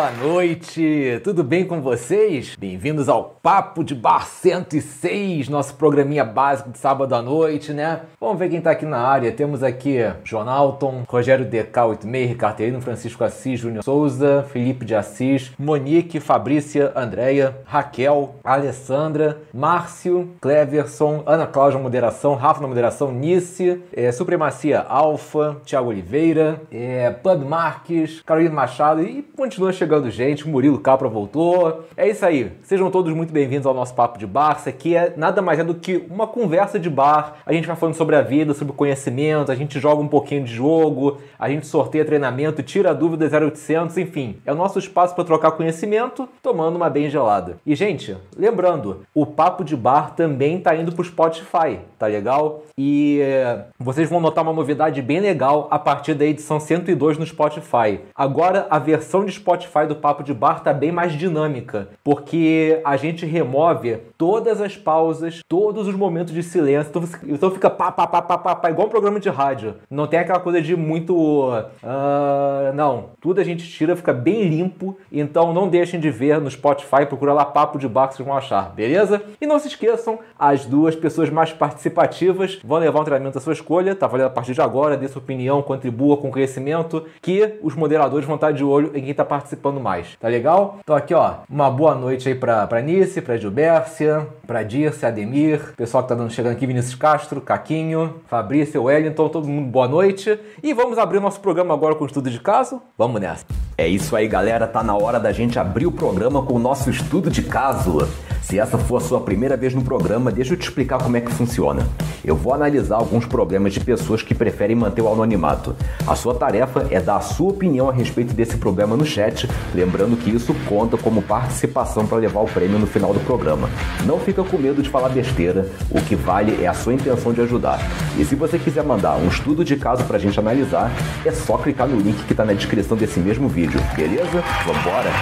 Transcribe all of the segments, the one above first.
Boa noite, tudo bem com vocês? Bem-vindos ao Papo de Bar 106, nosso programinha básico de sábado à noite, né? Vamos ver quem tá aqui na área. Temos aqui Jonalton, Rogério DK86, Carteirino, Francisco Assis, Júnior Souza, Felipe de Assis, Monique, Fabrícia, Andréia, Raquel, Alessandra, Márcio, Cleverson, Ana Cláudia Moderação, Rafa na Moderação, Nice, é, Supremacia Alfa, Thiago Oliveira, é, Marques, Carolina Machado e continua chegando gente, o Murilo Capra voltou. É isso aí, sejam todos muito bem-vindos ao nosso Papo de Bar. Isso aqui é nada mais é do que uma conversa de bar. A gente vai falando sobre a vida, sobre o conhecimento, a gente joga um pouquinho de jogo, a gente sorteia treinamento, tira dúvidas 0800, enfim. É o nosso espaço para trocar conhecimento, tomando uma bem gelada. E, gente, lembrando, o Papo de Bar também tá indo pro Spotify, tá legal? E é, vocês vão notar uma novidade bem legal a partir da edição 102 no Spotify. Agora a versão de Spotify do Papo de Bar tá bem mais dinâmica, porque a gente remove todas as pausas, todos os momentos de silêncio, então, então fica pá, pá, pá, pá, pá, pá, igual um programa de rádio. Não tem aquela coisa de muito. Uh, não, tudo a gente tira, fica bem limpo, então não deixem de ver no Spotify, procura lá Papo de Bar que vocês vão achar, beleza? E não se esqueçam, as duas pessoas mais participativas vão levar um treinamento da sua escolha, tá valendo a partir de agora, dê sua opinião, contribua com conhecimento, que os moderadores vão estar de olho em quem tá participando mais, tá legal? Então aqui, ó, uma boa noite aí pra, pra Nice, pra Gilbércia, pra Dirce, Ademir, pessoal que tá dando, chegando aqui, Vinícius Castro, Caquinho, Fabrício, Wellington, todo mundo boa noite. E vamos abrir o nosso programa agora com o estudo de caso? Vamos nessa. É isso aí, galera. Tá na hora da gente abrir o programa com o nosso estudo de caso. Se essa for a sua primeira vez no programa, deixa eu te explicar como é que funciona. Eu vou analisar alguns problemas de pessoas que preferem manter o anonimato. A sua tarefa é dar a sua opinião a respeito desse problema no chat, lembrando que isso conta como participação para levar o prêmio no final do programa. Não fica com medo de falar besteira, o que vale é a sua intenção de ajudar. E se você quiser mandar um estudo de caso pra gente analisar, é só clicar no link que tá na descrição desse mesmo vídeo, beleza? Vambora!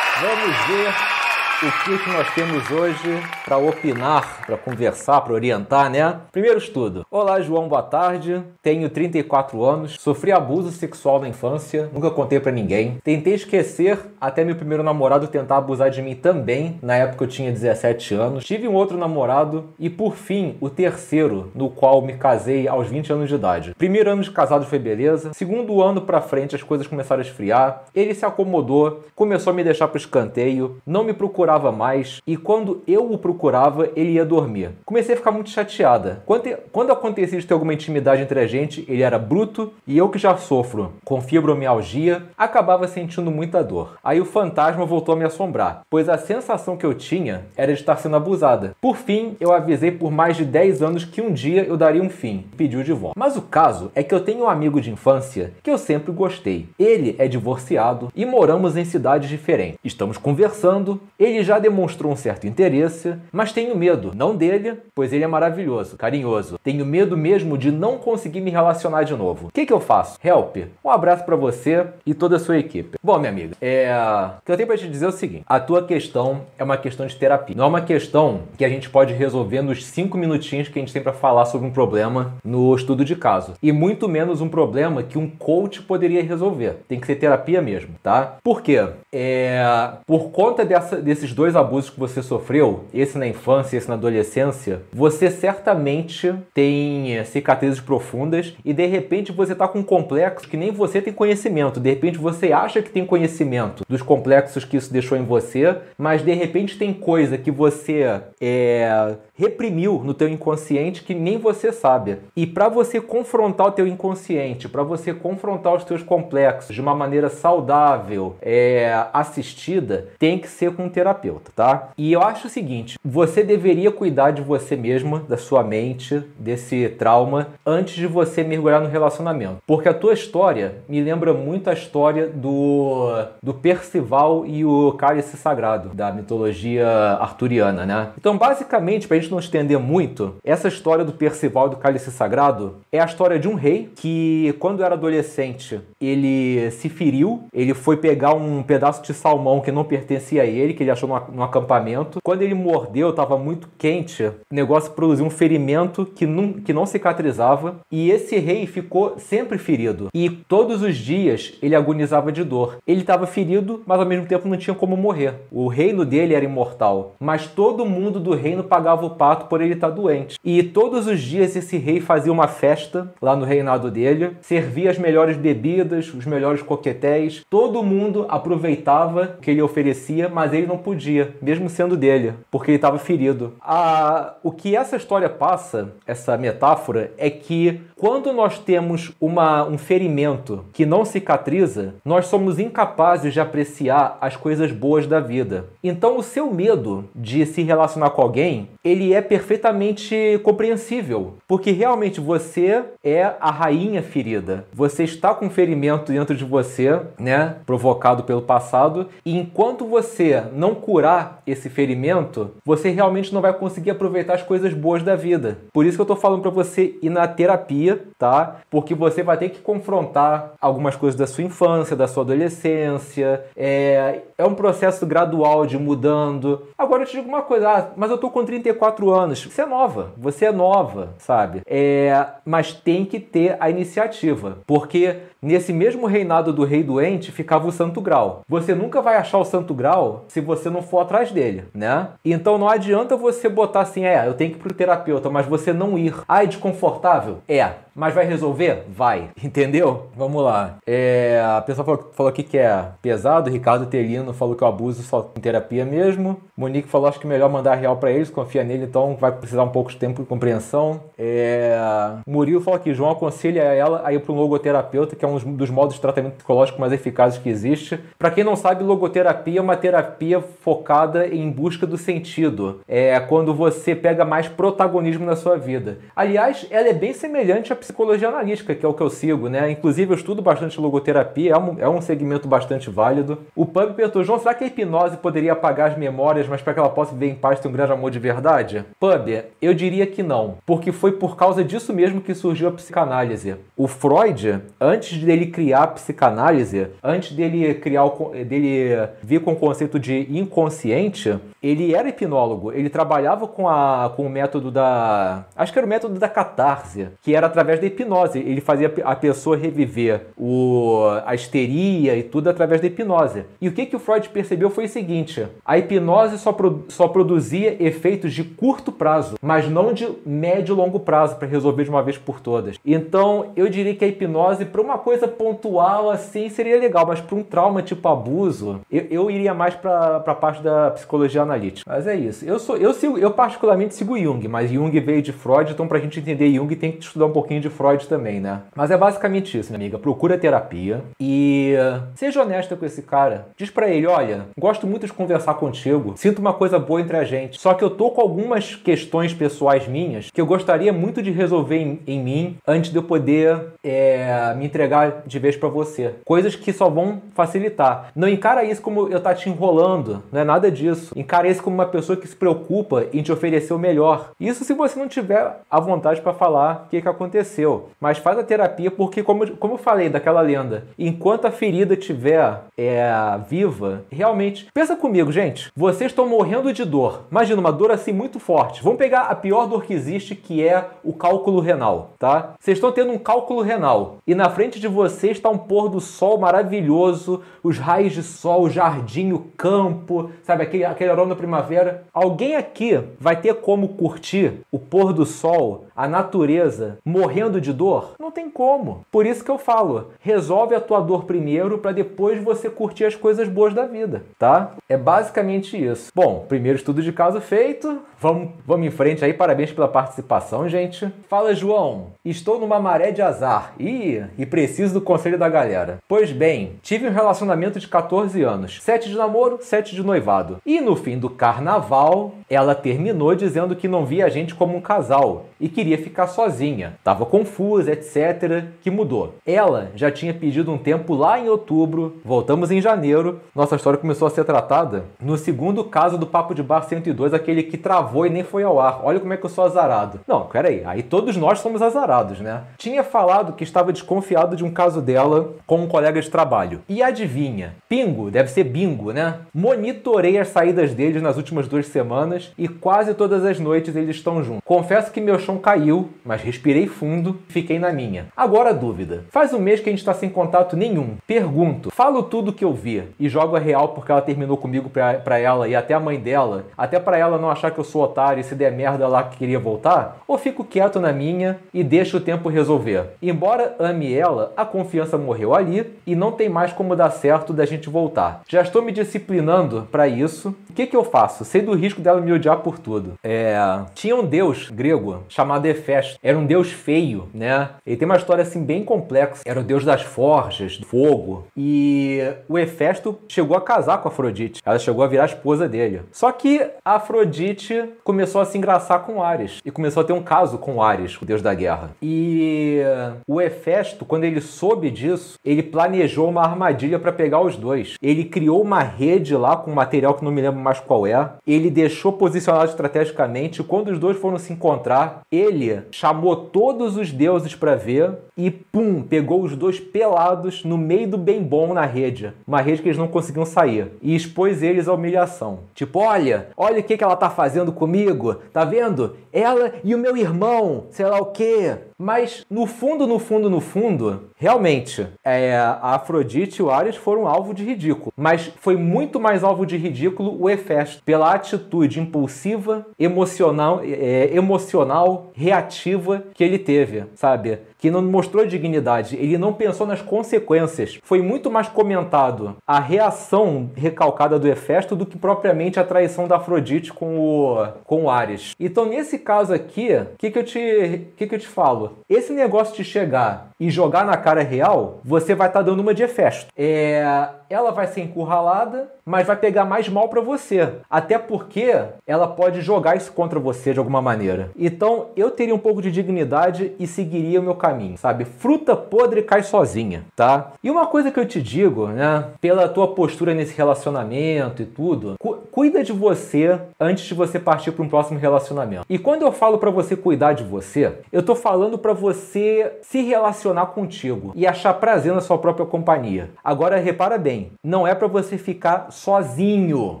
Vamos ver o que, que nós temos hoje para opinar, para conversar, para orientar, né? Primeiro estudo. Olá, João, boa tarde. Tenho 34 anos, sofri abuso sexual na infância, nunca contei para ninguém. Tentei esquecer até meu primeiro namorado tentar abusar de mim também, na época eu tinha 17 anos. Tive um outro namorado e, por fim, o terceiro, no qual me casei aos 20 anos de idade. Primeiro ano de casado foi beleza, segundo ano para frente as coisas começaram a esfriar, ele se acomodou, começou a me deixar pro escanteio, não me procurava mais e quando eu o procurava, ele ia dormir. Comecei a ficar muito chateada. Quando, quando acontecia de ter alguma intimidade entre a gente, ele era bruto e eu que já sofro com fibromialgia, acabava sentindo muita dor. Aí o fantasma voltou a me assombrar, pois a sensação que eu tinha era de estar sendo abusada. Por fim, eu avisei por mais de 10 anos que um dia eu daria um fim. Pediu de volta. Mas o caso é que eu tenho um amigo de infância que eu sempre gostei. Ele é divorciado e moramos em cidades diferentes. Estamos conversando, ele já demonstrou um certo interesse, mas tenho medo, não dele, pois ele é maravilhoso, carinhoso. Tenho medo mesmo de não conseguir me relacionar de novo. O que, que eu faço? Help! Um abraço para você e toda a sua equipe. Bom, minha amiga, é... o que eu tenho para te dizer é o seguinte: a tua questão é uma questão de terapia. Não é uma questão que a gente pode resolver nos cinco minutinhos que a gente tem para falar sobre um problema no estudo de caso. E muito menos um problema que um coach poderia resolver. Tem que ser terapia mesmo, tá? Por quê? É... Por conta dessa, desses esses dois abusos que você sofreu, esse na infância e esse na adolescência, você certamente tem eh, cicatrizes profundas e de repente você está com um complexo que nem você tem conhecimento. De repente você acha que tem conhecimento dos complexos que isso deixou em você, mas de repente tem coisa que você é, reprimiu no teu inconsciente que nem você sabe. E para você confrontar o teu inconsciente, para você confrontar os teus complexos de uma maneira saudável, é, assistida, tem que ser com um terapeuta, tá? E eu acho o seguinte, você deveria cuidar de você mesma, da sua mente, desse trauma, antes de você mergulhar no relacionamento. Porque a tua história me lembra muito a história do, do Percival e o Cálice Sagrado, da mitologia arturiana, né? Então, basicamente, pra gente gente não estender muito, essa história do Percival e do Cálice Sagrado é a história de um rei que, quando era adolescente, ele se feriu, ele foi pegar um pedaço de salmão que não pertencia a ele, que ele achou num acampamento. Quando ele mordeu, estava muito quente, o negócio produziu um ferimento que não, que não cicatrizava, e esse rei ficou sempre ferido. E todos os dias ele agonizava de dor. Ele estava ferido, mas ao mesmo tempo não tinha como morrer. O reino dele era imortal, mas todo mundo do reino pagava o pato por ele estar doente. E todos os dias esse rei fazia uma festa lá no reinado dele, servia as melhores bebidas, os melhores coquetéis. Todo mundo aproveitava o que ele oferecia, mas ele não podia, mesmo sendo dele, porque ele estava ferido. A... O que essa história passa, essa metáfora, é que quando nós temos uma, um ferimento que não cicatriza, nós somos incapazes de apreciar as coisas boas da vida. Então, o seu medo de se relacionar com alguém, ele é perfeitamente compreensível, porque realmente você é a rainha ferida. Você está com um ferimento dentro de você, né, provocado pelo passado, e enquanto você não curar esse ferimento, você realmente não vai conseguir aproveitar as coisas boas da vida. Por isso que eu estou falando para você ir na terapia tá? Porque você vai ter que confrontar algumas coisas da sua infância, da sua adolescência. É, é um processo gradual de mudando. Agora eu te digo uma coisa, ah, mas eu tô com 34 anos. Você é nova, você é nova, sabe? É, mas tem que ter a iniciativa, porque nesse mesmo reinado do rei doente ficava o Santo Grau. Você nunca vai achar o Santo Grau se você não for atrás dele, né? Então não adianta você botar assim, é, eu tenho que ir pro terapeuta, mas você não ir. Ah, é desconfortável? É. Mas vai resolver? Vai. Entendeu? Vamos lá. É, a pessoa falou, falou aqui que é pesado. Ricardo Telino falou que o abuso só em terapia mesmo. Monique falou acho que melhor mandar real para eles, confia nele, então vai precisar um pouco de tempo de compreensão. É, Murilo falou que João aconselha ela a ir para um logoterapeuta, que é um dos modos de tratamento psicológico mais eficazes que existe. Para quem não sabe, logoterapia é uma terapia focada em busca do sentido. É quando você pega mais protagonismo na sua vida. Aliás, ela é bem semelhante à psicologia analítica, que é o que eu sigo, né? Inclusive, eu estudo bastante logoterapia, é um, é um segmento bastante válido. O Pub perguntou, João, será que a hipnose poderia apagar as memórias, mas para que ela possa viver em paz ter um grande amor de verdade? Pub, eu diria que não, porque foi por causa disso mesmo que surgiu a psicanálise. O Freud, antes dele criar a psicanálise, antes dele criar o, dele vir com o conceito de inconsciente, ele era hipnólogo, ele trabalhava com, a, com o método da. Acho que era o método da catarse, que era através da hipnose. Ele fazia a pessoa reviver o, a histeria e tudo através da hipnose. E o que, que o Freud percebeu foi o seguinte: a hipnose só, pro, só produzia efeitos de curto prazo, mas não de médio e longo prazo para resolver de uma vez por todas. Então eu diria que a hipnose, para uma coisa pontual assim, seria legal, mas para um trauma tipo abuso, eu, eu iria mais para a parte da psicologia analítica. Mas é isso. Eu sou, eu sigo, eu particularmente sigo Jung, mas Jung veio de Freud, então pra gente entender Jung tem que estudar um pouquinho de Freud também, né? Mas é basicamente isso, minha amiga. Procura terapia e seja honesta com esse cara. Diz para ele, olha, gosto muito de conversar contigo, sinto uma coisa boa entre a gente, só que eu tô com algumas questões pessoais minhas que eu gostaria muito de resolver em, em mim antes de eu poder é, me entregar de vez para você. Coisas que só vão facilitar. Não encara isso como eu tá te enrolando, não é nada disso. Encara Encareça como uma pessoa que se preocupa em te oferecer o melhor. Isso se você não tiver a vontade para falar o que, que aconteceu. Mas faz a terapia porque, como, como eu falei daquela lenda, enquanto a ferida estiver é, viva, Realmente. Pensa comigo, gente. Vocês estão morrendo de dor. Imagina uma dor assim muito forte. Vamos pegar a pior dor que existe, que é o cálculo renal, tá? Vocês estão tendo um cálculo renal e na frente de vocês está um pôr do sol maravilhoso, os raios de sol, o jardim, o campo, sabe, aquele, aquele aroma da primavera. Alguém aqui vai ter como curtir o pôr do sol, a natureza, morrendo de dor? Não tem como. Por isso que eu falo, resolve a tua dor primeiro para depois você curtir as coisas boas da vida, tá? É basicamente isso. Bom, primeiro estudo de caso feito, vamos, vamos em frente aí, parabéns pela participação, gente. Fala, João, estou numa maré de azar e, e preciso do conselho da galera. Pois bem, tive um relacionamento de 14 anos, 7 de namoro, 7 de noivado. E no fim do carnaval, ela terminou dizendo que não via a gente como um casal e queria ficar sozinha. Tava confusa, etc, que mudou. Ela já tinha pedido um tempo lá em outubro, voltamos em janeiro. Nossa história começou a ser tratada no segundo caso do Papo de Bar 102, aquele que travou e nem foi ao ar. Olha como é que eu sou azarado. Não, peraí, aí todos nós somos azarados, né? Tinha falado que estava desconfiado de um caso dela com um colega de trabalho. E adivinha? Pingo, deve ser bingo, né? Monitorei as saídas deles nas últimas duas semanas e quase todas as noites eles estão juntos. Confesso que meu chão caiu, mas respirei fundo e fiquei na minha. Agora a dúvida. Faz um mês que a gente está sem contato nenhum. Pergunto, falo tudo que eu vi e jogo a real porque ela terminou comigo pra, pra ela e até a mãe dela, até para ela não achar que eu sou otário e se der merda lá que queria voltar? Ou fico quieto na minha e deixo o tempo resolver? Embora ame ela, a confiança morreu ali e não tem mais como dar certo da gente voltar. Já estou me disciplinando para isso. O que, que eu faço? Sei do risco dela me odiar por tudo. É... Tinha um deus grego chamado Hefesto. Era um deus feio, né? Ele tem uma história assim bem complexa. Era o deus das forjas, do fogo. E o Hefesto chegou a casar com a Afrodite. Ela chegou a virar esposa dele. Só que a Afrodite começou a se engraçar com Ares e começou a ter um caso com Ares, o deus da guerra. E o Hefesto, quando ele soube disso, ele planejou uma armadilha para pegar os dois. Ele criou uma rede lá com um material que não me lembro mais qual é. Ele deixou posicionado estrategicamente. Quando os dois foram se encontrar, ele chamou todos os deuses para ver e pum, pegou os dois pelados no meio do bem bom na rede. Uma rede que eles não conseguiam sair. E expôs eles à humilhação. Tipo, olha, olha o que, que ela tá fazendo comigo. Tá vendo? Ela e o meu irmão, sei lá o quê. Mas no fundo, no fundo, no fundo, realmente, é, a Afrodite e o Ares foram alvo de ridículo. Mas foi muito mais alvo de ridículo o Hefesto, pela atitude impulsiva, emocional, é, emocional, reativa que ele teve, sabe? Que não mostrou dignidade, ele não pensou nas consequências. Foi muito mais comentado a reação recalcada do Hefesto do que propriamente a traição da Afrodite com o, com o Ares. Então, nesse caso aqui, o que, que, eu te, que, que eu te falo? Esse negócio de chegar e jogar na cara real, você vai estar tá dando uma de Hefesto. É, ela vai ser encurralada, mas vai pegar mais mal para você. Até porque ela pode jogar isso contra você de alguma maneira. Então eu teria um pouco de dignidade e seguiria o meu caminho, sabe? Fruta podre cai sozinha, tá? E uma coisa que eu te digo, né? Pela tua postura nesse relacionamento e tudo, cu cuida de você antes de você partir para um próximo relacionamento. E quando eu falo para você cuidar de você, eu tô falando para você se relacionar contigo e achar prazer na sua própria companhia. Agora repara bem, não é para você ficar sozinho,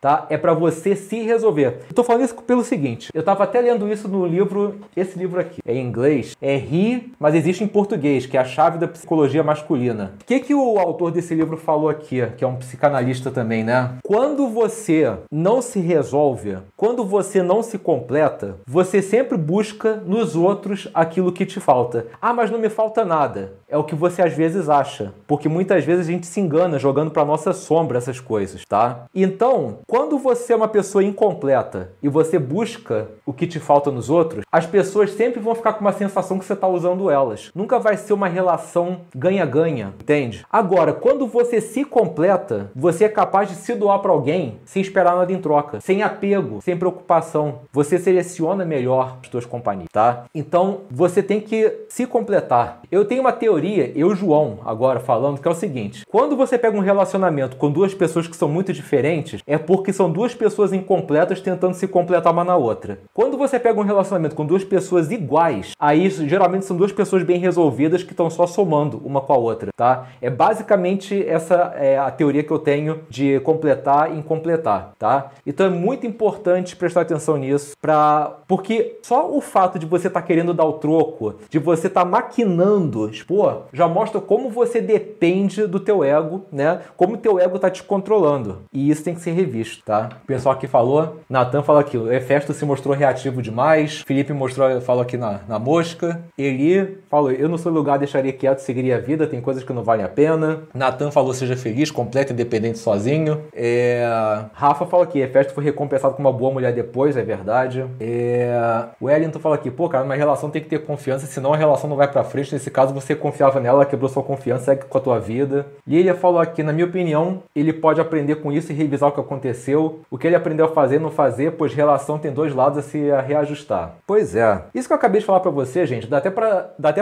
tá? É para você se resolver. Eu tô falando isso pelo seguinte, eu tava até lendo isso no livro, esse livro aqui, é em inglês, é Ri, mas existe em português, que é a chave da psicologia masculina. O que que o autor desse livro falou aqui, que é um psicanalista também, né? Quando você não se resolve, quando você não se completa, você sempre busca nos outros aquilo que te falta. Ah, mas não me falta nada. É o que você às vezes acha, porque muitas vezes a gente se engana jogando para nossa sombra essas coisas, tá? Então, quando você é uma pessoa incompleta e você busca o que te falta nos outros, as pessoas sempre vão ficar com uma sensação que você está usando elas. Nunca vai ser uma relação ganha-ganha, entende? Agora, quando você se completa, você é capaz de se doar para alguém sem esperar nada em troca, sem apego, sem preocupação. Você seleciona melhor as suas companhias, tá? Então, você tem que se completar. Eu tenho uma teoria, eu, João, agora falando, que é o seguinte: quando você pega um relacionamento relacionamento com duas pessoas que são muito diferentes é porque são duas pessoas incompletas tentando se completar uma na outra. Quando você pega um relacionamento com duas pessoas iguais, aí geralmente são duas pessoas bem resolvidas que estão só somando uma com a outra, tá? É basicamente essa é a teoria que eu tenho de completar e incompletar, tá? Então é muito importante prestar atenção nisso, pra... porque só o fato de você estar tá querendo dar o troco, de você estar tá maquinando, pô, já mostra como você depende do teu ego, né? Como teu ego tá te controlando. E isso tem que ser revisto, tá? O pessoal aqui falou, Natan fala aqui, o se mostrou reativo demais, Felipe mostrou, falou aqui na, na mosca, Eli falou, eu no seu lugar deixaria quieto, seguiria a vida, tem coisas que não valem a pena. Natan falou, seja feliz, completo, independente, sozinho. É... Rafa fala aqui, Hefesto foi recompensado com uma boa mulher depois, é verdade. É... Wellington fala aqui, pô, cara, uma relação tem que ter confiança, senão a relação não vai pra frente. Nesse caso, você confiava nela, ela quebrou sua confiança, segue com a tua vida. Lilia falou aqui, na minha opinião, ele pode aprender com isso e revisar o que aconteceu. O que ele aprendeu a fazer, não fazer, pois relação tem dois lados a se reajustar. Pois é. Isso que eu acabei de falar para você, gente, dá até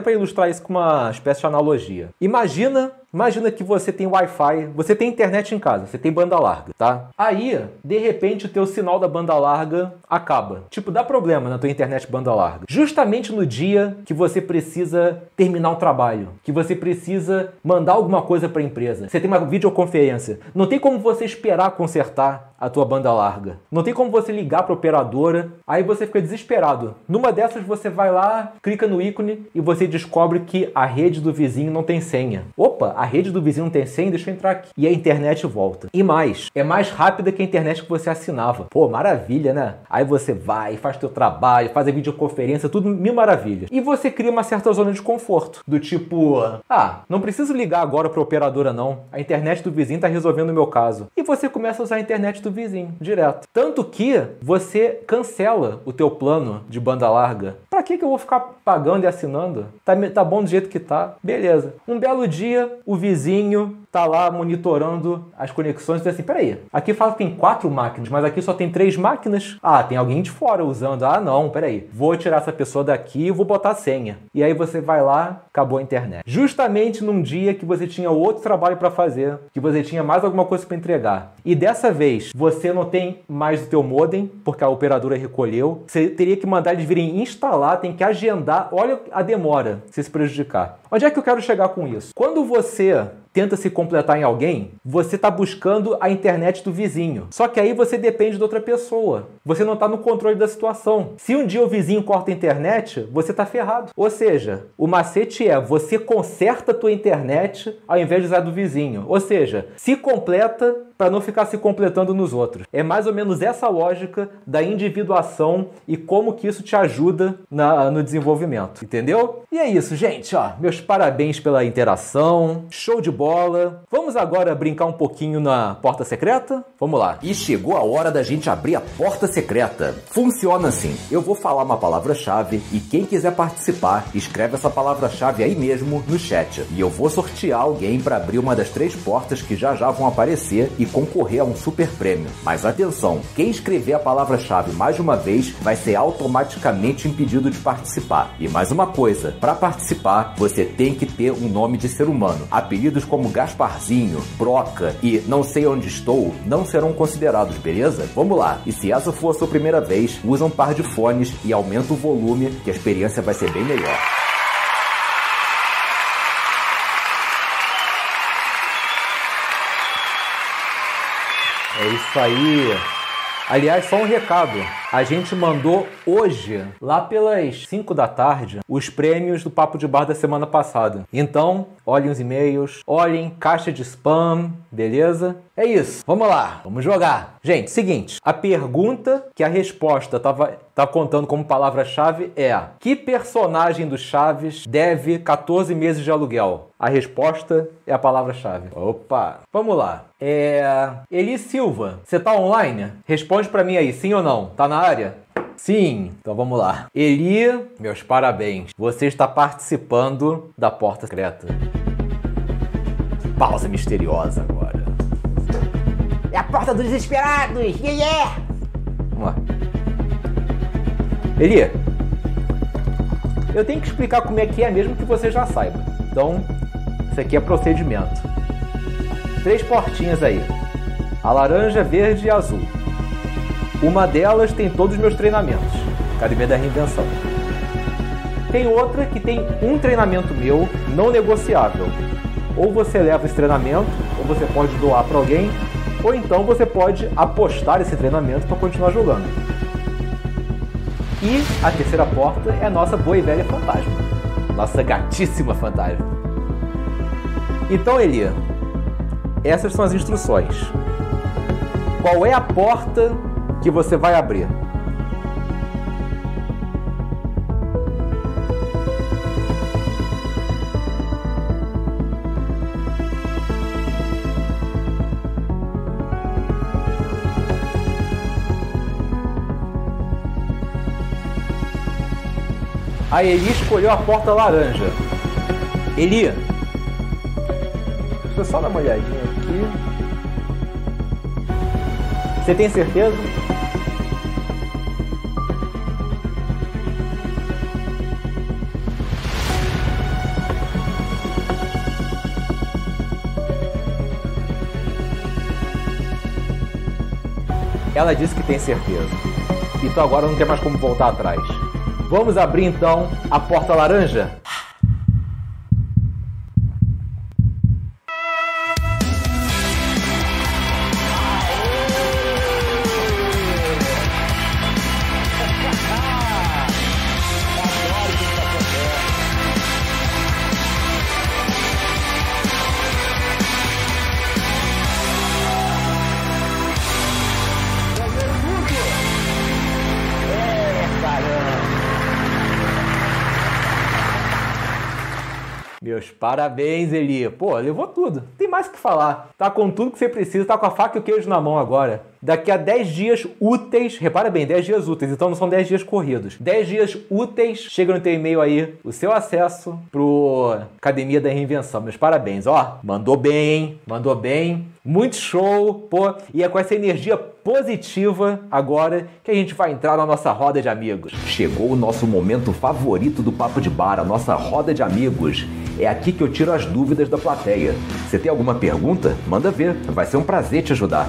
para ilustrar isso com uma espécie de analogia. Imagina Imagina que você tem Wi-Fi, você tem internet em casa, você tem banda larga, tá? Aí, de repente, o teu sinal da banda larga acaba. Tipo, dá problema na tua internet banda larga. Justamente no dia que você precisa terminar um trabalho, que você precisa mandar alguma coisa para a empresa. Você tem uma videoconferência. Não tem como você esperar consertar a tua banda larga. Não tem como você ligar para operadora, aí você fica desesperado. Numa dessas você vai lá, clica no ícone e você descobre que a rede do vizinho não tem senha. Opa, a rede do vizinho tem senha, deixa eu entrar aqui. E a internet volta. E mais, é mais rápida que a internet que você assinava. Pô, maravilha, né? Aí você vai, faz teu trabalho, faz a videoconferência, tudo mil maravilhas. E você cria uma certa zona de conforto, do tipo, ah, não preciso ligar agora para operadora não. A internet do vizinho tá resolvendo o meu caso. E você começa a usar a internet do vizinho direto. Tanto que você cancela o teu plano de banda larga. Para que que eu vou ficar pagando e assinando? Tá, tá bom do jeito que tá. Beleza. Um belo dia, o vizinho tá lá monitorando as conexões e diz assim: peraí, aqui fala que tem quatro máquinas, mas aqui só tem três máquinas. Ah, tem alguém de fora usando. Ah, não, peraí, vou tirar essa pessoa daqui e vou botar a senha. E aí você vai lá, acabou a internet. Justamente num dia que você tinha outro trabalho para fazer, que você tinha mais alguma coisa para entregar. E dessa vez você não tem mais o teu modem, porque a operadora recolheu. Você teria que mandar eles virem instalar, tem que agendar. Olha a demora se se prejudicar. Onde é que eu quero chegar com isso? Quando você tenta se completar em alguém, você está buscando a internet do vizinho. Só que aí você depende de outra pessoa. Você não está no controle da situação. Se um dia o vizinho corta a internet, você está ferrado. Ou seja, o macete é você conserta a tua internet ao invés de usar do vizinho. Ou seja, se completa para não ficar se completando nos outros. É mais ou menos essa lógica da individuação e como que isso te ajuda na, no desenvolvimento, entendeu? E é isso, gente, ó, meus parabéns pela interação, show de bola. Vamos agora brincar um pouquinho na porta secreta? Vamos lá. E chegou a hora da gente abrir a porta secreta. Funciona assim: eu vou falar uma palavra-chave e quem quiser participar, escreve essa palavra-chave aí mesmo no chat. E eu vou sortear alguém para abrir uma das três portas que já já vão aparecer e concorrer a um super prêmio. Mas atenção, quem escrever a palavra-chave mais uma vez vai ser automaticamente impedido de participar. E mais uma coisa, para participar, você tem que ter um nome de ser humano. Apelidos como Gasparzinho, Broca e Não sei onde estou não serão considerados, beleza? Vamos lá. E se essa for a sua primeira vez, usa um par de fones e aumenta o volume, que a experiência vai ser bem melhor. É isso aí. Aliás, só um recado. A gente mandou hoje, lá pelas 5 da tarde, os prêmios do Papo de Bar da semana passada. Então, olhem os e-mails, olhem caixa de spam, beleza? É isso. Vamos lá, vamos jogar. Gente, seguinte, a pergunta que a resposta tava tá contando como palavra-chave é: que personagem do Chaves deve 14 meses de aluguel? A resposta é a palavra-chave. Opa, vamos lá. É. Eli Silva, você tá online? Responde para mim aí, sim ou não? Tá na área? Sim, então vamos lá. Eli, meus parabéns. Você está participando da porta secreta. Pausa misteriosa agora. É a porta dos desesperados! Yeah, yeah! Vamos lá. Eli, eu tenho que explicar como é que é mesmo que você já saiba. Então, isso aqui é procedimento. Três portinhas aí. A laranja, verde e azul. Uma delas tem todos os meus treinamentos. Academia da Reinvenção. Tem outra que tem um treinamento meu não negociável. Ou você leva esse treinamento, ou você pode doar para alguém, ou então você pode apostar esse treinamento para continuar jogando. E a terceira porta é a nossa boa e velha fantasma. Nossa gatíssima fantasma. Então, Elia, essas são as instruções. Qual é a porta que você vai abrir? A Eli escolheu a porta laranja. Eli, deixa eu só dar uma olhadinha aqui. Você tem certeza? Ela disse que tem certeza. Então agora não tem mais como voltar atrás. Vamos abrir então a porta laranja? Parabéns, Eli. Pô, levou tudo. Tem mais o que falar. Tá com tudo que você precisa, tá com a faca e o queijo na mão agora. Daqui a 10 dias úteis, repara bem, 10 dias úteis, então não são 10 dias corridos. 10 dias úteis, chega no teu e-mail aí o seu acesso pro Academia da Reinvenção. Meus parabéns, ó. Mandou bem, hein? Mandou bem. Muito show, pô. E é com essa energia positiva agora que a gente vai entrar na nossa roda de amigos. Chegou o nosso momento favorito do Papo de Bar, a nossa roda de amigos. É aqui que eu tiro as dúvidas da plateia. Você tem alguma pergunta? Manda ver, vai ser um prazer te ajudar.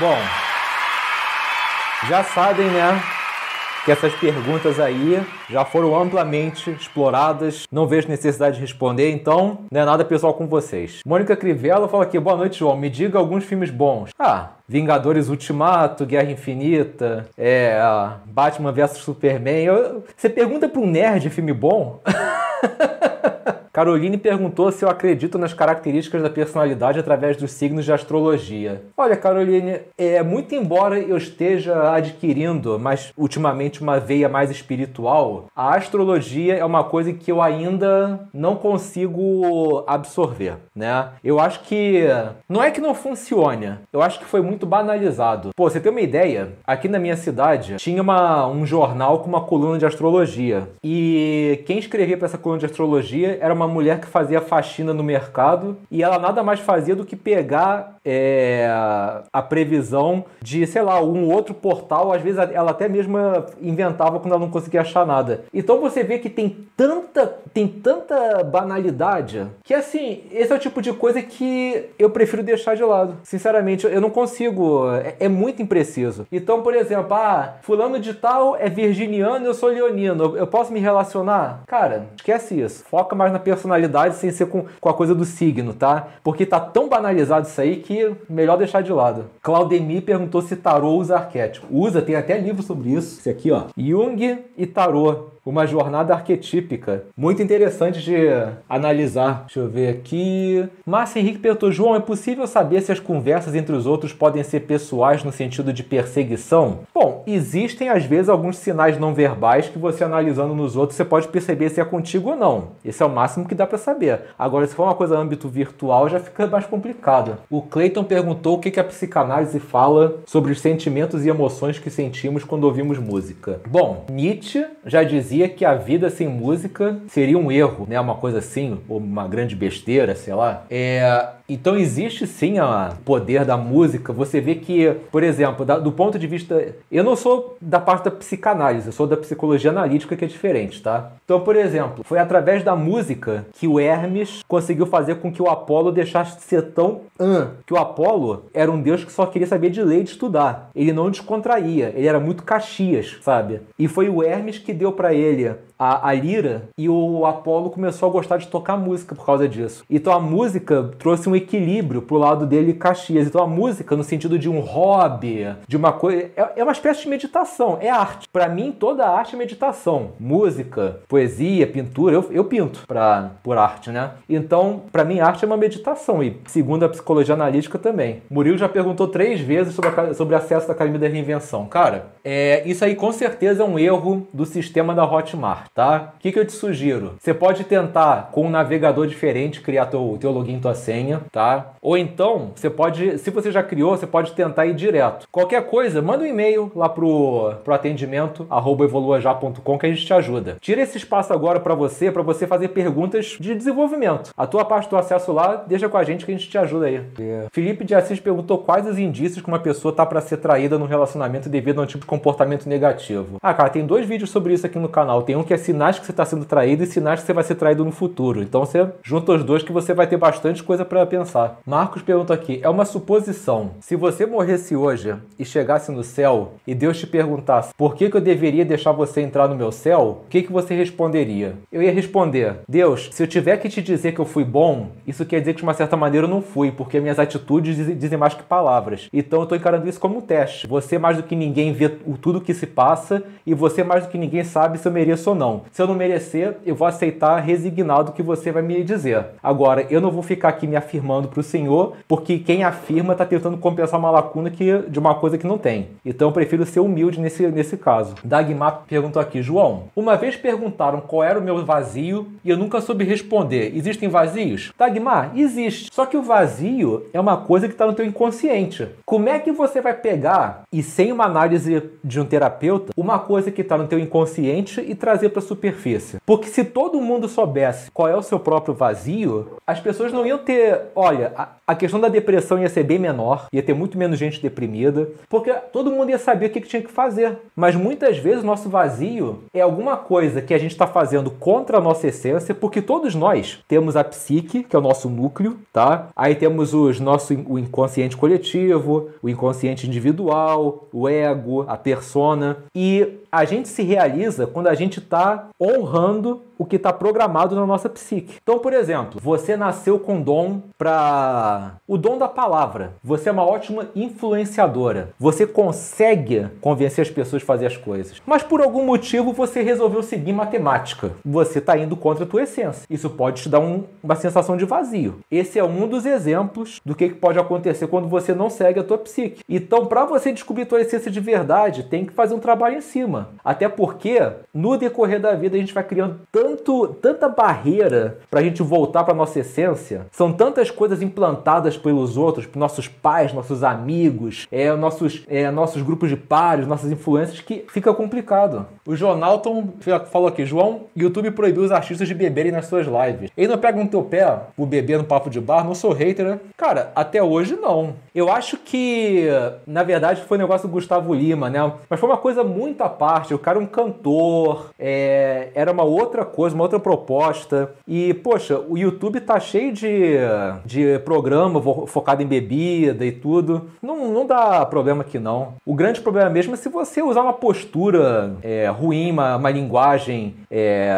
Bom, já sabem, né? Que essas perguntas aí já foram amplamente exploradas, não vejo necessidade de responder, então não é nada pessoal com vocês. Mônica Crivella fala aqui: boa noite, João. Me diga alguns filmes bons. Ah, Vingadores Ultimato, Guerra Infinita, é, Batman vs Superman. Eu, você pergunta para um nerd filme bom? Caroline perguntou se eu acredito nas características da personalidade através dos signos de astrologia. Olha, Caroline, é, muito embora eu esteja adquirindo, mas ultimamente uma veia mais espiritual, a astrologia é uma coisa que eu ainda não consigo absorver, né? Eu acho que não é que não funcione, eu acho que foi muito banalizado. Pô, você tem uma ideia? Aqui na minha cidade tinha uma, um jornal com uma coluna de astrologia e quem escrevia para essa coluna de astrologia era uma mulher que fazia faxina no mercado e ela nada mais fazia do que pegar é, a previsão de, sei lá, um outro portal. Às vezes ela até mesma inventava quando ela não conseguia achar nada. Então você vê que tem tanta, tem tanta banalidade que, assim, esse é o tipo de coisa que eu prefiro deixar de lado. Sinceramente, eu não consigo. É, é muito impreciso. Então, por exemplo, ah, fulano de tal é virginiano eu sou leonino. Eu posso me relacionar? Cara, esquece isso. Foca mais na personalidade sem ser com, com a coisa do signo, tá? Porque tá tão banalizado isso aí que melhor deixar de lado. Claudemir perguntou se tarô usa arquétipo. Usa, tem até livro sobre isso. Esse aqui, ó. Jung e tarô uma jornada arquetípica. Muito interessante de analisar. Deixa eu ver aqui. Márcia Henrique perguntou: João, é possível saber se as conversas entre os outros podem ser pessoais no sentido de perseguição? Bom, existem às vezes alguns sinais não verbais que você analisando nos outros você pode perceber se é contigo ou não. Esse é o máximo que dá para saber. Agora, se for uma coisa âmbito virtual, já fica mais complicado. O Clayton perguntou o que a psicanálise fala sobre os sentimentos e emoções que sentimos quando ouvimos música. Bom, Nietzsche já dizia que a vida sem música seria um erro, né? Uma coisa assim, ou uma grande besteira, sei lá. É, então existe sim o poder da música. Você vê que, por exemplo, da, do ponto de vista. Eu não sou da parte da psicanálise, eu sou da psicologia analítica, que é diferente, tá? Então, por exemplo, foi através da música que o Hermes conseguiu fazer com que o Apolo deixasse de ser tão an. Que o Apolo era um deus que só queria saber de lei e de estudar. Ele não descontraía, ele era muito caxias, sabe? E foi o Hermes que deu para ele a, a, lira e o Apolo começou a gostar de tocar música por causa disso. Então a música trouxe um equilíbrio pro lado dele Caxias. Então a música, no sentido de um hobby, de uma coisa. É, é uma espécie de meditação, é arte. Para mim, toda arte é meditação. Música, poesia, pintura, eu, eu pinto pra, por arte, né? Então, para mim, arte é uma meditação. E segundo a psicologia analítica também. Murilo já perguntou três vezes sobre, a, sobre acesso da Academia da Reinvenção. Cara, é, isso aí com certeza é um erro do sistema da Hotmart, tá? O que, que eu te sugiro? Você pode tentar, com um navegador diferente, criar teu, teu login, tua senha, tá? Ou então, você pode, se você já criou, você pode tentar ir direto. Qualquer coisa, manda um e-mail lá pro, pro atendimento evoluajá.com que a gente te ajuda. Tira esse espaço agora para você, para você fazer perguntas de desenvolvimento. A tua parte do acesso lá, deixa com a gente que a gente te ajuda aí. Yeah. Felipe de Assis perguntou quais os indícios que uma pessoa tá para ser traída no relacionamento devido a um tipo de comportamento negativo. Ah, cara, tem dois vídeos sobre isso aqui no canal. Tem um que é sinais que você está sendo traído e sinais que você vai ser traído no futuro. Então você junta os dois que você vai ter bastante coisa para pensar. Marcos pergunta aqui: é uma suposição. Se você morresse hoje e chegasse no céu e Deus te perguntasse por que, que eu deveria deixar você entrar no meu céu, o que, que você responderia? Eu ia responder: Deus, se eu tiver que te dizer que eu fui bom, isso quer dizer que de uma certa maneira eu não fui, porque minhas atitudes dizem mais que palavras. Então eu estou encarando isso como um teste. Você mais do que ninguém vê tudo que se passa e você mais do que ninguém sabe se eu mereço ou não. Se eu não merecer, eu vou aceitar resignado o que você vai me dizer. Agora, eu não vou ficar aqui me afirmando para o Senhor, porque quem afirma está tentando compensar uma lacuna que, de uma coisa que não tem. Então eu prefiro ser humilde nesse, nesse caso. Dagmar perguntou aqui, João, uma vez perguntaram qual era o meu vazio e eu nunca soube responder. Existem vazios? Dagmar, existe. Só que o vazio é uma coisa que está no teu inconsciente. Como é que você vai pegar e sem uma análise de um terapeuta, uma coisa que está no teu inconsciente e trazer para a superfície? Porque se todo mundo soubesse qual é o seu próprio vazio, as pessoas não iam ter, olha, a, questão da depressão ia ser bem menor, ia ter muito menos gente deprimida, porque todo mundo ia saber o que, que tinha que fazer. Mas muitas vezes o nosso vazio é alguma coisa que a gente está fazendo contra a nossa essência, porque todos nós temos a psique, que é o nosso núcleo, tá? Aí temos os nosso, o inconsciente coletivo, o inconsciente individual, o ego, a persona. E a gente se realiza quando a gente está honrando o que está programado na nossa psique. Então, por exemplo, você nasceu com dom para o dom da palavra. Você é uma ótima influenciadora. Você consegue convencer as pessoas a fazer as coisas. Mas por algum motivo você resolveu seguir matemática. Você está indo contra a tua essência. Isso pode te dar um, uma sensação de vazio. Esse é um dos exemplos do que pode acontecer quando você não segue a tua psique. Então, para você descobrir a tua essência de verdade, tem que fazer um trabalho em cima. Até porque no decorrer da vida a gente vai criando tanto, tanta barreira para a gente voltar para nossa essência. São tantas coisas implantadas pelos outros, por nossos pais, nossos amigos, é, nossos, é, nossos grupos de pares, nossas influências, que fica complicado. O Jonalton falou aqui, João, YouTube proibiu os artistas de beberem nas suas lives. Ele não pega no teu pé o beber no papo de bar, não sou hater, né? Cara, até hoje não. Eu acho que, na verdade, foi um negócio do Gustavo Lima, né? Mas foi uma coisa muito à parte. O cara é um cantor, é, era uma outra coisa uma outra proposta. E, poxa, o YouTube tá cheio de, de programa focado em bebida e tudo. Não, não dá problema aqui, não. O grande problema mesmo é se você usar uma postura é, ruim, uma, uma linguagem é,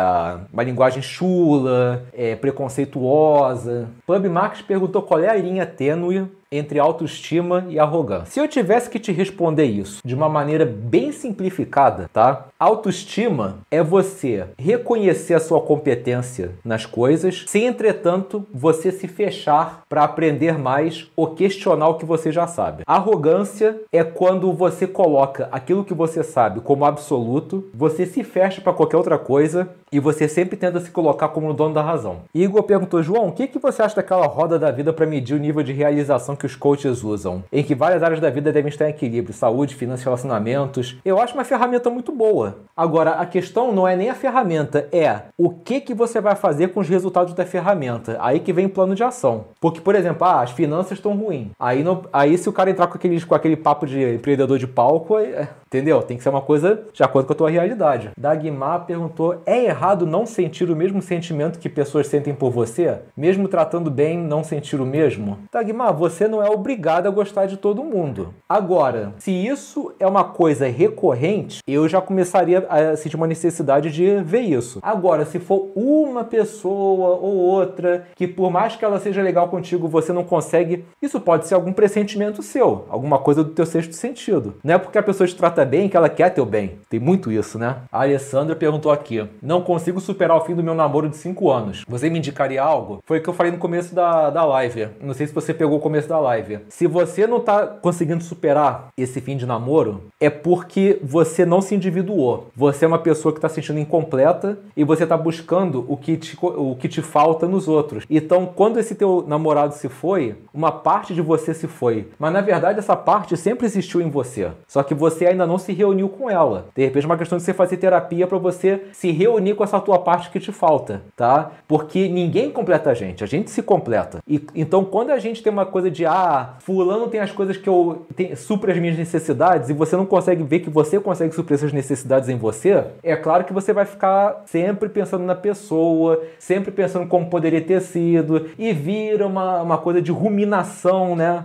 uma linguagem chula, é, preconceituosa. Pub Max perguntou qual é a linha tênue entre autoestima e arrogância. Se eu tivesse que te responder isso de uma maneira bem simplificada, tá? Autoestima é você reconhecer a sua competência nas coisas, sem entretanto você se fechar para aprender mais ou questionar o que você já sabe. Arrogância é quando você coloca aquilo que você sabe como absoluto, você se fecha para qualquer outra coisa e você sempre tenta se colocar como o dono da razão. Igor perguntou, João, o que, que você acha daquela roda da vida para medir o nível de realização que os coaches usam? Em que várias áreas da vida devem estar em equilíbrio, saúde, finanças, relacionamentos. Eu acho uma ferramenta muito boa. Agora, a questão não é nem a ferramenta, é o que, que você vai fazer com os resultados da ferramenta. Aí que vem o plano de ação. Porque, por exemplo, ah, as finanças estão ruins. Aí, aí se o cara entrar com, aquele, com aquele papo de empreendedor de palco, é, entendeu? Tem que ser uma coisa de acordo com a tua realidade. Dagmar perguntou, é errado não sentir o mesmo sentimento que pessoas sentem por você? Mesmo tratando bem, não sentir o mesmo? Tagmar, você não é obrigado a gostar de todo mundo. Agora, se isso é uma coisa recorrente, eu já começaria a sentir uma necessidade de ver isso. Agora, se for uma pessoa ou outra que por mais que ela seja legal contigo, você não consegue, isso pode ser algum pressentimento seu, alguma coisa do teu sexto sentido. Não é porque a pessoa te trata bem que ela quer teu bem. Tem muito isso, né? A Alessandra perguntou aqui: "Não consigo superar o fim do meu namoro de 5 anos. Você me indicaria algo? Foi o que eu falei no começo da, da live. Não sei se você pegou o começo da live. Se você não tá conseguindo superar esse fim de namoro, é porque você não se individuou. Você é uma pessoa que está se sentindo incompleta e você está buscando o que, te, o que te falta nos outros. Então, quando esse teu namorado se foi, uma parte de você se foi. Mas na verdade, essa parte sempre existiu em você. Só que você ainda não se reuniu com ela. De repente, é uma questão de você fazer terapia para você se reunir com essa tua parte que te falta, tá? Porque ninguém completa a gente, a gente se completa. E então quando a gente tem uma coisa de ah, fulano tem as coisas que eu tem, supre as minhas necessidades e você não consegue ver que você consegue suprir essas necessidades em você, é claro que você vai ficar sempre pensando na pessoa, sempre pensando como poderia ter sido e vira uma, uma coisa de ruminação, né?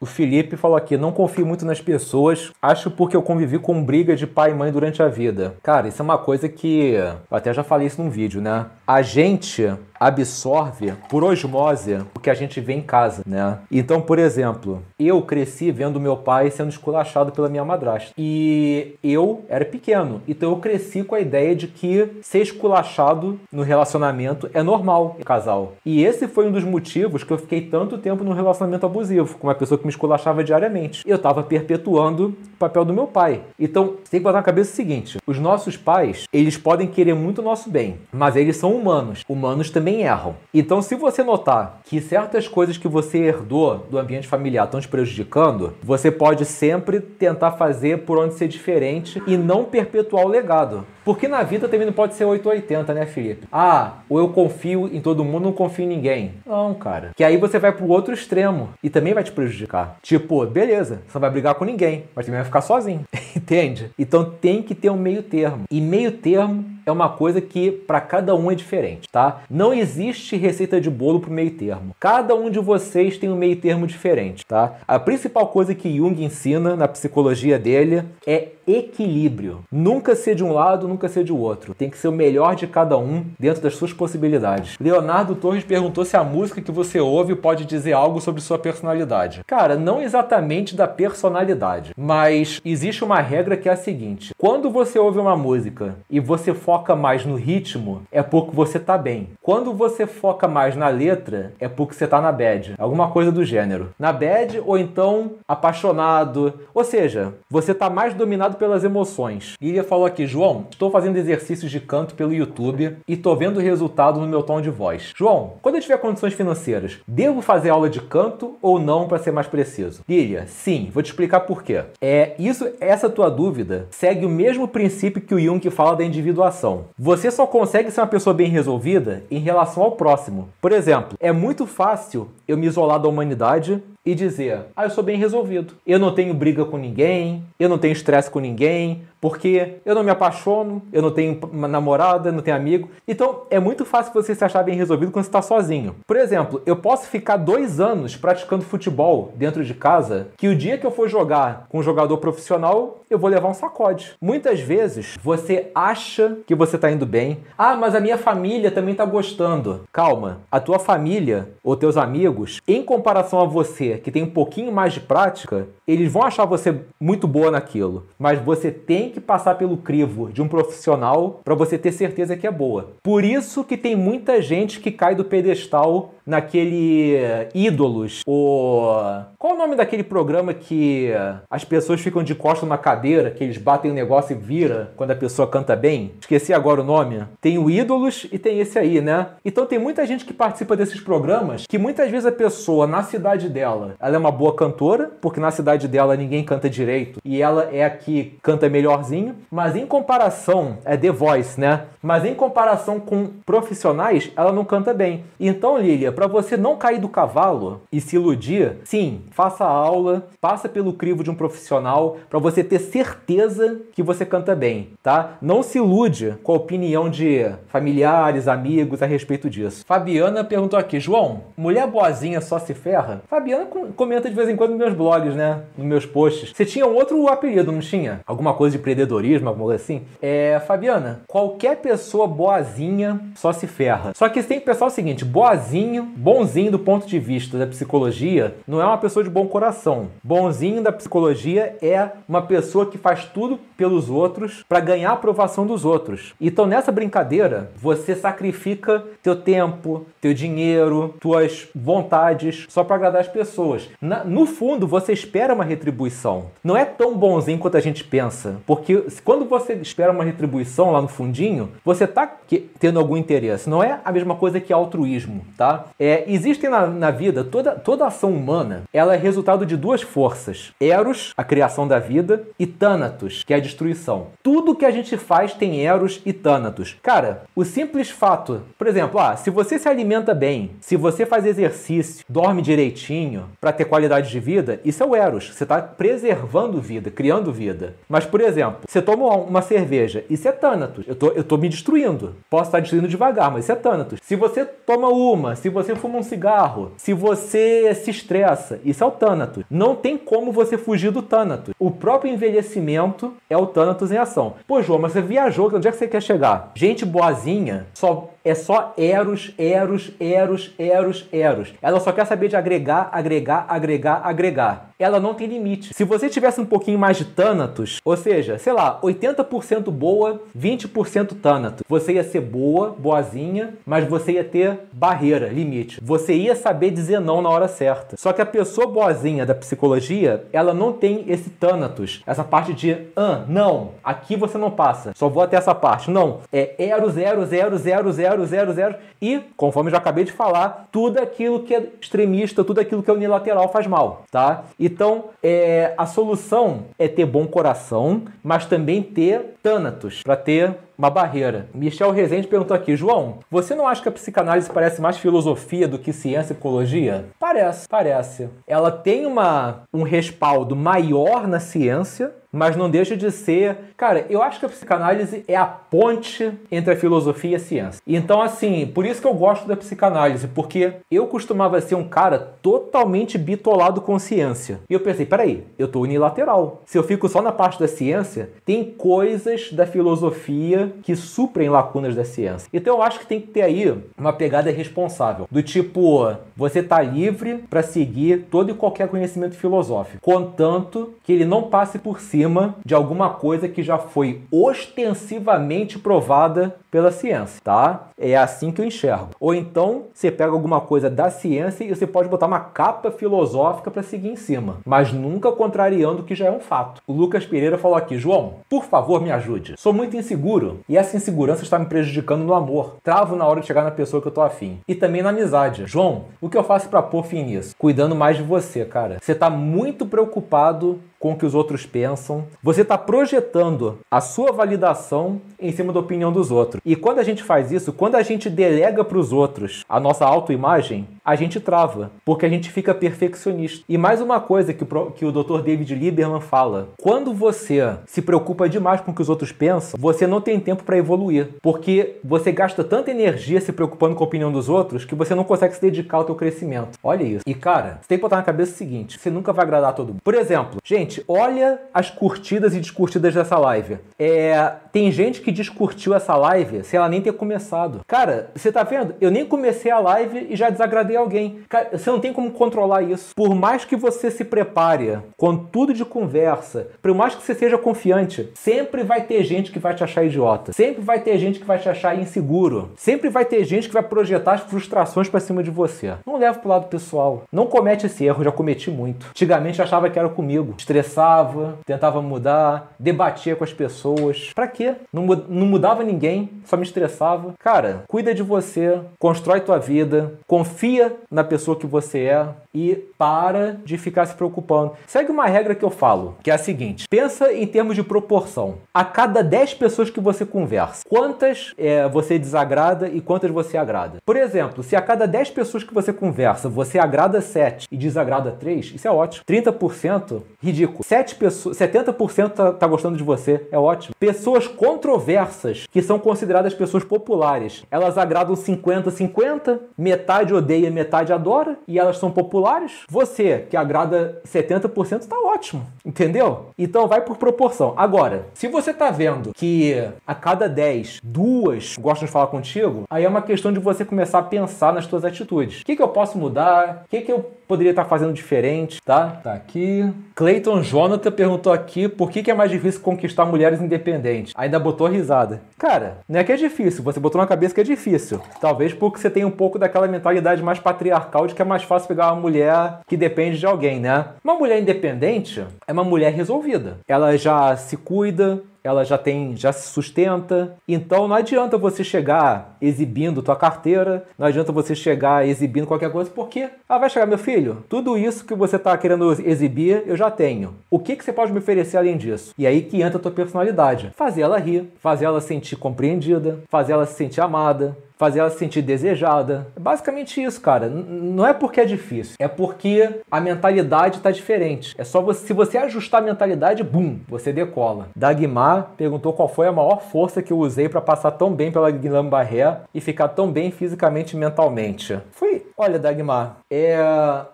O Felipe falou aqui, não confio muito nas pessoas, acho porque eu convivi com briga de pai e mãe durante a vida. Cara, isso é uma coisa que até já falei isso num vídeo, né? A gente absorve por osmose o que a gente vê em casa, né? Então, por exemplo, eu cresci vendo meu pai sendo esculachado pela minha madrasta. E eu era pequeno, então eu cresci com a ideia de que ser esculachado no relacionamento é normal em casal. E esse foi um dos motivos que eu fiquei tanto tempo num relacionamento abusivo, com uma pessoa que me esculachava diariamente. Eu estava perpetuando o papel do meu pai. Então, tem que botar na cabeça o seguinte: os nossos pais, eles podem querer muito o nosso bem, mas eles são humanos. Humanos também também erram. Então, se você notar que certas coisas que você herdou do ambiente familiar estão te prejudicando, você pode sempre tentar fazer por onde ser diferente e não perpetuar o legado. Porque na vida também não pode ser 880, né, Felipe? Ah, ou eu confio em todo mundo, não confio em ninguém. Não, cara. Que aí você vai pro outro extremo e também vai te prejudicar. Tipo, beleza, você não vai brigar com ninguém, mas também vai ficar sozinho. Entende? Então tem que ter um meio termo. E meio termo é uma coisa que para cada um é diferente, tá? Não existe receita de bolo pro meio termo. Cada um de vocês tem um meio termo diferente, tá? A principal coisa que Jung ensina na psicologia dele é equilíbrio. Nunca ser de um lado, nunca ser de outro. Tem que ser o melhor de cada um dentro das suas possibilidades. Leonardo Torres perguntou se a música que você ouve pode dizer algo sobre sua personalidade. Cara, não exatamente da personalidade, mas existe uma regra que é a seguinte: quando você ouve uma música e você foca mais no ritmo, é porque você tá bem. Quando você foca mais na letra, é porque você tá na bad. Alguma coisa do gênero. Na bad ou então apaixonado. Ou seja, você tá mais dominado pelas emoções. Lilia falou aqui, João, estou fazendo exercícios de canto pelo YouTube e estou vendo o resultado no meu tom de voz. João, quando eu tiver condições financeiras, devo fazer aula de canto ou não para ser mais preciso? Lilia, sim, vou te explicar por quê. É isso, essa tua dúvida segue o mesmo princípio que o Jung fala da individuação. Você só consegue ser uma pessoa bem resolvida em relação ao próximo. Por exemplo, é muito fácil eu me isolar da humanidade e dizer: "Ah, eu sou bem resolvido. Eu não tenho briga com ninguém, eu não tenho estresse com ninguém, Porque eu não me apaixono, eu não tenho namorada, não tenho amigo. Então é muito fácil você se achar bem resolvido quando está sozinho. Por exemplo, eu posso ficar dois anos praticando futebol dentro de casa, que o dia que eu for jogar com um jogador profissional, eu vou levar um sacode. Muitas vezes você acha que você está indo bem. Ah, mas a minha família também está gostando. Calma, a tua família ou teus amigos, em comparação a você que tem um pouquinho mais de prática, eles vão achar você muito boa naquilo. Mas você tem que passar pelo crivo de um profissional para você ter certeza que é boa. Por isso que tem muita gente que cai do pedestal naquele uh, ídolos, o qual o nome daquele programa que uh, as pessoas ficam de costas numa cadeira, que eles batem o negócio e vira quando a pessoa canta bem? Esqueci agora o nome. Tem o ídolos e tem esse aí, né? Então tem muita gente que participa desses programas que muitas vezes a pessoa na cidade dela, ela é uma boa cantora, porque na cidade dela ninguém canta direito e ela é a que canta melhorzinho, mas em comparação é The Voice, né? Mas em comparação com profissionais, ela não canta bem. Então, Lilia, para você não cair do cavalo e se iludir, sim, faça aula, passa pelo crivo de um profissional para você ter certeza que você canta bem, tá? Não se ilude com a opinião de familiares, amigos a respeito disso. Fabiana perguntou aqui, João, mulher boazinha só se ferra? Fabiana comenta de vez em quando nos meus blogs, né? Nos meus posts. Você tinha um outro apelido, não tinha? Alguma coisa de empreendedorismo, alguma coisa assim? É, Fabiana, qualquer pessoa boazinha só se ferra. Só que você tem que pensar o seguinte, boazinho bonzinho do ponto de vista da psicologia não é uma pessoa de bom coração. Bonzinho da psicologia é uma pessoa que faz tudo pelos outros para ganhar a aprovação dos outros. Então nessa brincadeira, você sacrifica teu tempo, teu dinheiro, tuas vontades só para agradar as pessoas. Na, no fundo, você espera uma retribuição. Não é tão bonzinho quanto a gente pensa, porque quando você espera uma retribuição lá no fundinho, você tá tendo algum interesse. Não é a mesma coisa que altruísmo, tá? É, existem na, na vida, toda, toda ação humana, ela é resultado de duas forças. Eros, a criação da vida, e Thanatos, que é a destruição. Tudo que a gente faz tem Eros e Thanatos. Cara, o simples fato, por exemplo, ah, se você se alimenta bem, se você faz exercício, dorme direitinho para ter qualidade de vida, isso é o Eros. Você está preservando vida, criando vida. Mas, por exemplo, você toma uma cerveja, isso é Thanatos. Eu tô, eu tô me destruindo. Posso estar destruindo devagar, mas isso é Thanatos. Se você toma uma, se você fuma um cigarro, se você se estressa, isso é o Thanatos. Não tem como você fugir do Thanatos. O próprio envelhecimento é o Thanatos em ação. Pô, João, mas você viajou, onde é que você quer chegar? Gente boazinha só é só Eros, Eros, Eros, Eros, Eros. Ela só quer saber de agregar, agregar, agregar, agregar. Ela não tem limite. Se você tivesse um pouquinho mais de Thanatos, ou seja, sei lá, 80% boa, 20% Thanatos, você ia ser boa, boazinha, mas você ia ter barreira, limite. Você ia saber dizer não na hora certa. Só que a pessoa boazinha da psicologia, ela não tem esse Thanatos, essa parte de ah, não, aqui você não passa, só vou até essa parte. Não, é 0, 0, 0, 0, 0, zero, zero, zero. E, conforme já acabei de falar, tudo aquilo que é extremista, tudo aquilo que é unilateral faz mal, tá? Então, é, a solução é ter bom coração, mas também ter tânatos, para ter uma barreira. Michel Rezende perguntou aqui, João, você não acha que a psicanálise parece mais filosofia do que ciência e psicologia? Parece, parece. Ela tem uma, um respaldo maior na ciência, mas não deixa de ser. Cara, eu acho que a psicanálise é a ponte entre a filosofia e a ciência. Então, assim, por isso que eu gosto da psicanálise, porque eu costumava ser um cara totalmente bitolado com ciência. E eu pensei, peraí, eu tô unilateral. Se eu fico só na parte da ciência, tem coisas da filosofia que suprem lacunas da ciência. Então eu acho que tem que ter aí uma pegada responsável, do tipo, você tá livre para seguir todo e qualquer conhecimento filosófico, contanto que ele não passe por cima de alguma coisa que já foi ostensivamente provada pela ciência, tá? É assim que eu enxergo. Ou então você pega alguma coisa da ciência e você pode botar uma capa filosófica para seguir em cima, mas nunca contrariando o que já é um fato. O Lucas Pereira falou aqui: João, por favor, me ajude. Sou muito inseguro e essa insegurança está me prejudicando no amor. Travo na hora de chegar na pessoa que eu tô afim. E também na amizade. João, o que eu faço para pôr fim nisso? Cuidando mais de você, cara. Você tá muito preocupado com o que os outros pensam. Você está projetando a sua validação em cima da opinião dos outros. E quando a gente faz isso, quando a gente delega para os outros a nossa autoimagem, a gente trava, porque a gente fica perfeccionista. E mais uma coisa que o, que o Dr. David Lieberman fala: quando você se preocupa demais com o que os outros pensam, você não tem tempo para evoluir, porque você gasta tanta energia se preocupando com a opinião dos outros que você não consegue se dedicar ao teu crescimento. Olha isso. E cara, você tem que botar na cabeça o seguinte: você nunca vai agradar todo mundo. Por exemplo, gente, olha as curtidas e descurtidas dessa live. É, tem gente que descurtiu essa live sem ela nem ter começado. Cara, você tá vendo? Eu nem comecei a live e já desagradei alguém. Cara, você não tem como controlar isso. Por mais que você se prepare com tudo de conversa, por mais que você seja confiante, sempre vai ter gente que vai te achar idiota. Sempre vai ter gente que vai te achar inseguro. Sempre vai ter gente que vai projetar as frustrações para cima de você. Não leva pro lado pessoal. Não comete esse erro, já cometi muito. Antigamente achava que era comigo. Estressava, tentava mudar, debatia com as pessoas. Pra quê? Não, não mudava ninguém, só me estressava. Cara, cuida de você, constrói tua vida, confia na pessoa que você é e para de ficar se preocupando. Segue uma regra que eu falo, que é a seguinte: pensa em termos de proporção. A cada 10 pessoas que você conversa, quantas é, você desagrada e quantas você agrada? Por exemplo, se a cada 10 pessoas que você conversa, você agrada 7 e desagrada 3, isso é ótimo. 30%, ridículo. 7 pessoas, 70% tá, tá gostando de você, é ótimo. Pessoas controversas, que são consideradas pessoas populares, elas agradam 50 50, metade odeia, metade adora e elas são populares. Você que agrada 70% tá ótimo, entendeu? Então vai por proporção. Agora, se você tá vendo que a cada 10, duas gostam de falar contigo, aí é uma questão de você começar a pensar nas suas atitudes. O que, que eu posso mudar? O que, que eu poderia estar fazendo diferente, tá? Tá aqui. Clayton Jonathan perguntou aqui por que, é mais difícil conquistar mulheres independentes. Ainda botou risada. Cara, não é que é difícil, você botou na cabeça que é difícil. Talvez porque você tem um pouco daquela mentalidade mais patriarcal de que é mais fácil pegar uma mulher que depende de alguém, né? Uma mulher independente é uma mulher resolvida. Ela já se cuida, ela já tem, já se sustenta. Então não adianta você chegar exibindo tua carteira, não adianta você chegar exibindo qualquer coisa, porque ela vai chegar, meu filho, tudo isso que você está querendo exibir, eu já tenho. O que, que você pode me oferecer além disso? E aí que entra a tua personalidade. Fazer ela rir, fazer ela se sentir compreendida, fazer ela se sentir amada, fazer ela se sentir desejada. É basicamente isso, cara. N não é porque é difícil, é porque a mentalidade está diferente. É só você, se você ajustar a mentalidade, bum, você decola. Dagmar perguntou qual foi a maior força que eu usei para passar tão bem pela Guilherme Barré e ficar tão bem fisicamente e mentalmente. Foi, olha, Dagmar, é,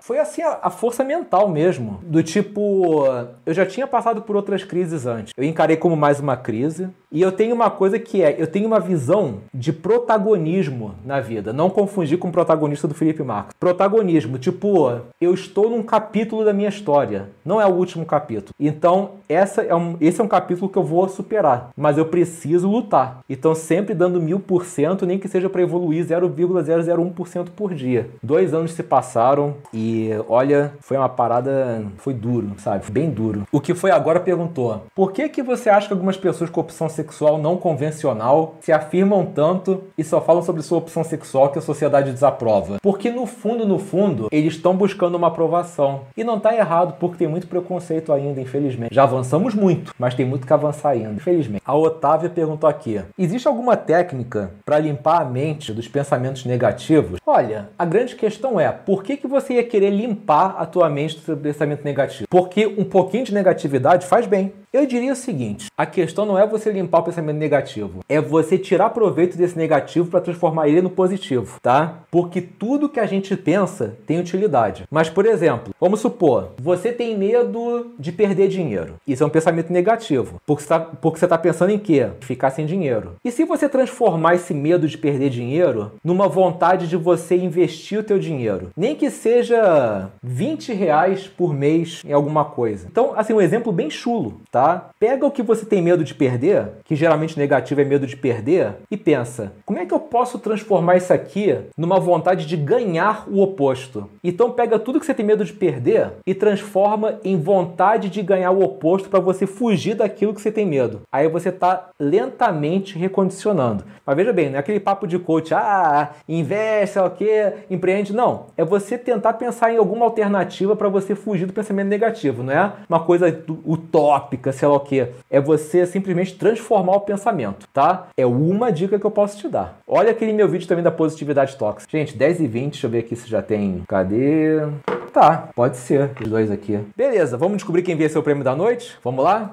foi assim a, a força mental mesmo. Do tipo, eu já tinha passado por outras crises antes. Eu encarei como mais uma crise. E eu tenho uma coisa que é, eu tenho uma visão de protagonismo na vida. Não confundir com o protagonista do Felipe Marcos. Protagonismo, tipo, eu estou num capítulo da minha história. Não é o último capítulo. Então, essa é um, esse é um capítulo que eu vou superar. Mas eu preciso lutar. Então, sempre dando mil por cento, nem que seja para evoluir 0,001% por dia. Dois anos se passaram e, olha, foi uma parada. Foi duro, sabe? Bem duro. O que foi agora perguntou: por que, que você acha que algumas pessoas com opção sexual não convencional se afirmam tanto e só falam sobre sua opção sexual que a sociedade desaprova. Porque no fundo, no fundo, eles estão buscando uma aprovação. E não está errado, porque tem muito preconceito ainda, infelizmente. Já avançamos muito, mas tem muito que avançar ainda, infelizmente. A Otávia perguntou aqui: existe alguma técnica para limpar a mente dos pensamentos negativos? Olha, a grande questão é: por que, que você ia querer limpar a tua mente do seu pensamento negativo? Porque um pouquinho de negatividade faz bem. Eu diria o seguinte: a questão não é você limpar o pensamento negativo, é você tirar proveito desse negativo para transformar ele no positivo, tá? Porque tudo que a gente pensa tem utilidade. Mas, por exemplo, vamos supor, você tem medo de perder dinheiro. Isso é um pensamento negativo, porque você está tá pensando em quê? Ficar sem dinheiro. E se você transformar esse medo de perder dinheiro numa vontade de você investir o teu dinheiro, nem que seja 20 reais por mês em alguma coisa. Então, assim, um exemplo bem chulo, tá? Tá? Pega o que você tem medo de perder, que geralmente negativo é medo de perder, e pensa: como é que eu posso transformar isso aqui numa vontade de ganhar o oposto? Então pega tudo que você tem medo de perder e transforma em vontade de ganhar o oposto para você fugir daquilo que você tem medo. Aí você está lentamente recondicionando. Mas veja bem, não é aquele papo de coach, ah, investe, sei o que, empreende. Não, é você tentar pensar em alguma alternativa para você fugir do pensamento negativo, não é uma coisa utópica tóxica, sei lá o que. É você simplesmente transformar o pensamento, tá? É uma dica que eu posso te dar. Olha aquele meu vídeo também da positividade tóxica. Gente, 10 e 20, deixa eu ver aqui se já tem. Cadê? Tá, pode ser. Os dois aqui. Beleza, vamos descobrir quem venceu o prêmio da noite? Vamos lá?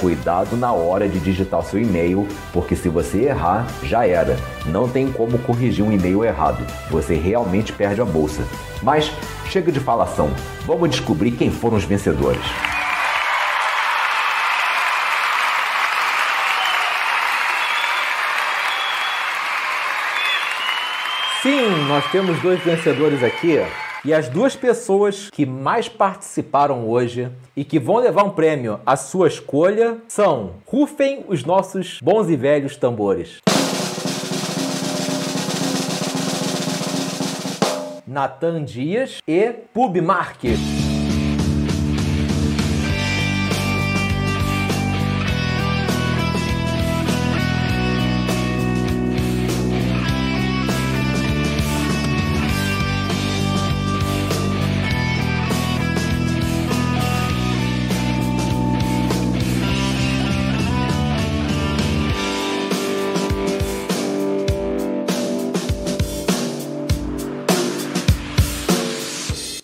Cuidado na hora de digitar seu e-mail, porque se você errar, já era. Não tem como corrigir um e-mail errado. Você realmente perde a bolsa. Mas chega de falação. Vamos descobrir quem foram os vencedores. Sim, nós temos dois vencedores aqui. E as duas pessoas que mais participaram hoje e que vão levar um prêmio à sua escolha são rufem os nossos bons e velhos tambores. Natan Dias e Pub Marques.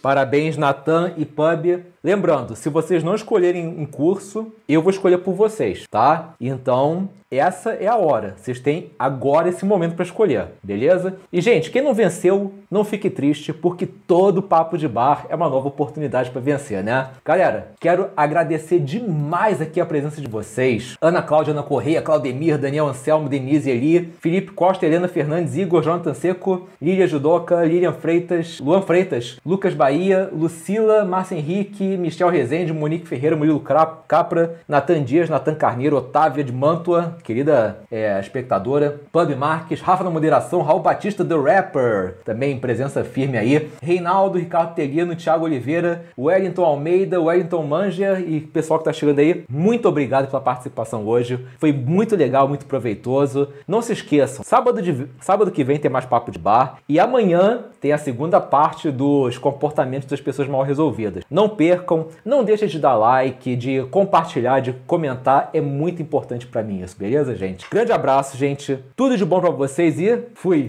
Parabéns, Natan e Pub. Lembrando, se vocês não escolherem um curso, eu vou escolher por vocês, tá? Então, essa é a hora. Vocês têm agora esse momento para escolher, beleza? E gente, quem não venceu, não fique triste, porque todo papo de bar é uma nova oportunidade para vencer, né? Galera, quero agradecer demais aqui a presença de vocês. Ana Cláudia, Ana Correia, Claudemir, Daniel Anselmo, Denise Eli, Felipe Costa, Helena Fernandes, Igor Jonathan Seco, Lília Judoca, Lilian Freitas, Luan Freitas, Lucas Bahia, Lucila, Márcia Henrique, Michel Rezende, Monique Ferreira, Murilo Capra, Natan Dias, Natan Carneiro, Otávia de Mantua, querida é, espectadora, Pub Marques, Rafa na moderação, Raul Batista, The Rapper, também presença firme aí, Reinaldo, Ricardo Telino, Thiago Oliveira, Wellington Almeida, Wellington Manja e pessoal que tá chegando aí, muito obrigado pela participação hoje, foi muito legal, muito proveitoso. Não se esqueçam, sábado, de, sábado que vem tem mais papo de bar e amanhã tem a segunda parte dos comportamentos das pessoas mal resolvidas. Não percam, não deixem de dar like, de compartilhar, de comentar, é muito importante para mim isso, beleza, gente? Grande abraço, gente. Tudo de bom para vocês e fui!